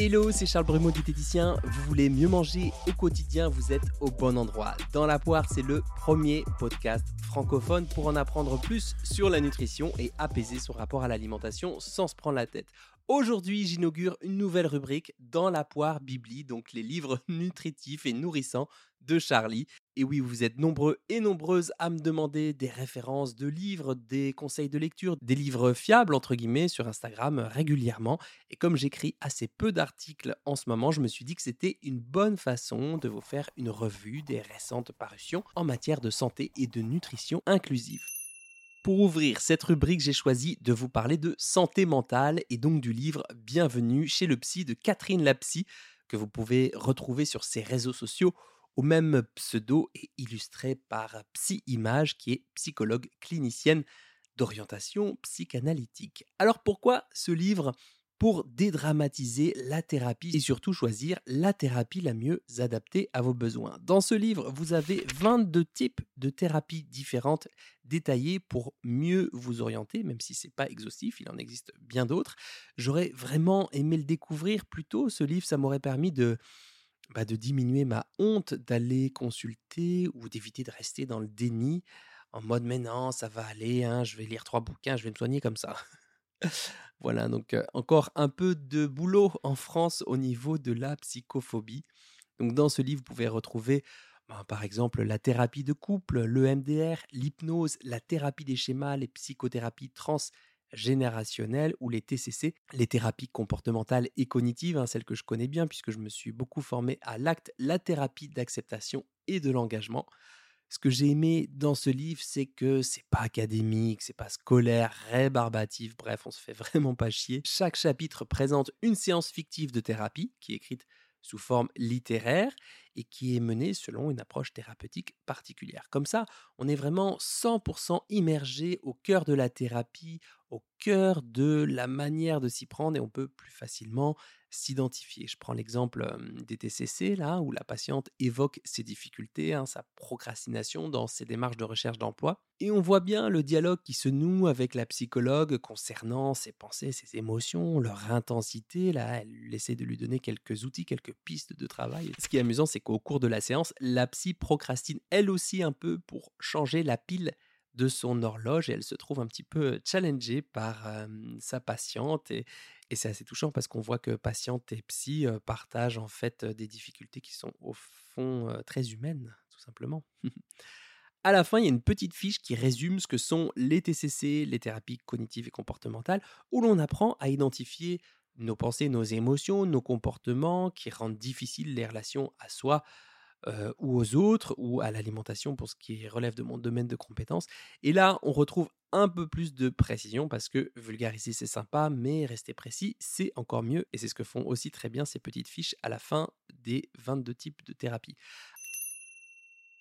Hello, c'est Charles Brumeau du Téticien. Vous voulez mieux manger au quotidien, vous êtes au bon endroit. Dans la poire, c'est le premier podcast francophone pour en apprendre plus sur la nutrition et apaiser son rapport à l'alimentation sans se prendre la tête. Aujourd'hui, j'inaugure une nouvelle rubrique dans la poire Bibli, donc les livres nutritifs et nourrissants de Charlie. Et oui, vous êtes nombreux et nombreuses à me demander des références de livres, des conseils de lecture, des livres fiables, entre guillemets, sur Instagram régulièrement. Et comme j'écris assez peu d'articles en ce moment, je me suis dit que c'était une bonne façon de vous faire une revue des récentes parutions en matière de santé et de nutrition inclusive. Pour ouvrir cette rubrique, j'ai choisi de vous parler de santé mentale et donc du livre Bienvenue chez le psy de Catherine Lapsy que vous pouvez retrouver sur ses réseaux sociaux au même pseudo et illustré par Psy Image, qui est psychologue clinicienne d'orientation psychanalytique. Alors pourquoi ce livre? Pour dédramatiser la thérapie et surtout choisir la thérapie la mieux adaptée à vos besoins. Dans ce livre, vous avez 22 types de thérapies différentes détaillées pour mieux vous orienter, même si ce n'est pas exhaustif, il en existe bien d'autres. J'aurais vraiment aimé le découvrir plus tôt, ce livre, ça m'aurait permis de bah, de diminuer ma honte d'aller consulter ou d'éviter de rester dans le déni en mode mais non, ça va aller, hein, je vais lire trois bouquins, je vais me soigner comme ça. voilà, donc encore un peu de boulot en France au niveau de la psychophobie. Donc dans ce livre, vous pouvez retrouver ben, par exemple la thérapie de couple, le MDR, l'hypnose, la thérapie des schémas, les psychothérapies trans générationnelles ou les TCC, les thérapies comportementales et cognitives, hein, celles que je connais bien puisque je me suis beaucoup formé à l'acte, la thérapie d'acceptation et de l'engagement. Ce que j'ai aimé dans ce livre, c'est que c'est pas académique, c'est pas scolaire, rébarbatif, bref, on se fait vraiment pas chier. Chaque chapitre présente une séance fictive de thérapie qui est écrite sous forme littéraire et qui est menée selon une approche thérapeutique particulière. Comme ça, on est vraiment 100% immergé au cœur de la thérapie, au cœur de la manière de s'y prendre et on peut plus facilement s'identifier. Je prends l'exemple des TCC, là, où la patiente évoque ses difficultés, hein, sa procrastination dans ses démarches de recherche d'emploi. Et on voit bien le dialogue qui se noue avec la psychologue concernant ses pensées, ses émotions, leur intensité. Là, elle essaie de lui donner quelques outils, quelques pistes de travail. Ce qui est amusant, c'est qu'au cours de la séance, la psy procrastine elle aussi un peu pour changer la pile de son horloge et elle se trouve un petit peu challengée par sa patiente et, c'est assez touchant parce qu'on voit que patiente et psy partagent en fait des difficultés qui sont au fond très humaines, tout simplement. à la fin, il y a une petite fiche qui résume ce que sont les TCC, les thérapies cognitives et comportementales, où l'on apprend à identifier nos pensées, nos émotions, nos comportements qui rendent difficiles les relations à soi, ou aux autres, ou à l'alimentation pour ce qui relève de mon domaine de compétences. Et là, on retrouve un peu plus de précision parce que vulgariser c'est sympa, mais rester précis c'est encore mieux. Et c'est ce que font aussi très bien ces petites fiches à la fin des 22 types de thérapie.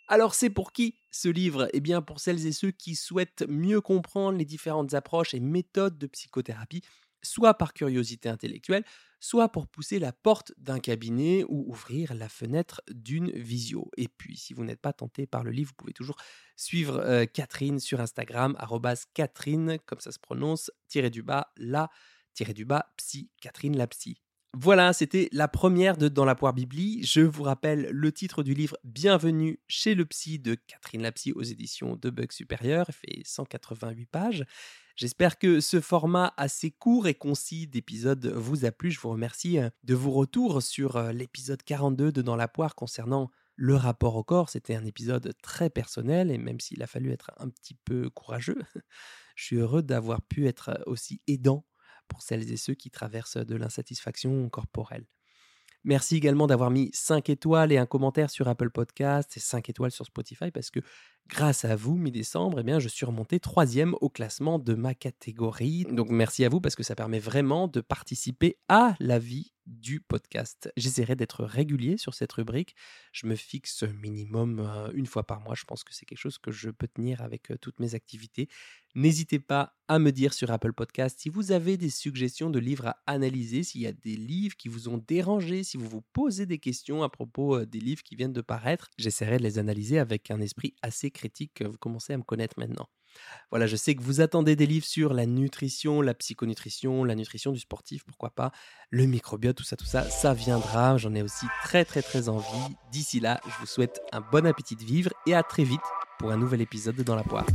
Alors c'est pour qui ce livre? Eh bien pour celles et ceux qui souhaitent mieux comprendre les différentes approches et méthodes de psychothérapie soit par curiosité intellectuelle, soit pour pousser la porte d'un cabinet ou ouvrir la fenêtre d'une visio. Et puis, si vous n'êtes pas tenté par le livre, vous pouvez toujours suivre Catherine sur Instagram, Catherine, comme ça se prononce, tiré du bas, la, tiré du bas, psy, Catherine la psy. Voilà, c'était la première de Dans la poire bibli. Je vous rappelle le titre du livre Bienvenue chez le psy de Catherine Lapsy aux éditions de Bug Supérieur. Il fait 188 pages. J'espère que ce format assez court et concis d'épisode vous a plu. Je vous remercie euh, de vos retours sur euh, l'épisode 42 de Dans la poire concernant le rapport au corps. C'était un épisode très personnel et même s'il a fallu être un petit peu courageux, je suis heureux d'avoir pu être aussi aidant pour celles et ceux qui traversent de l'insatisfaction corporelle. Merci également d'avoir mis 5 étoiles et un commentaire sur Apple Podcast et 5 étoiles sur Spotify parce que grâce à vous, mi-décembre, eh je suis remonté troisième au classement de ma catégorie. Donc merci à vous parce que ça permet vraiment de participer à la vie du podcast. J'essaierai d'être régulier sur cette rubrique. Je me fixe minimum euh, une fois par mois. Je pense que c'est quelque chose que je peux tenir avec euh, toutes mes activités. N'hésitez pas à me dire sur Apple Podcast si vous avez des suggestions de livres à analyser, s'il y a des livres qui vous ont dérangé, si vous vous posez des questions à propos euh, des livres qui viennent de paraître. J'essaierai de les analyser avec un esprit assez critique, vous commencez à me connaître maintenant. Voilà, je sais que vous attendez des livres sur la nutrition, la psychonutrition, la nutrition du sportif, pourquoi pas, le microbiote, tout ça, tout ça, ça viendra. J'en ai aussi très, très, très envie. D'ici là, je vous souhaite un bon appétit de vivre et à très vite pour un nouvel épisode de Dans la poire.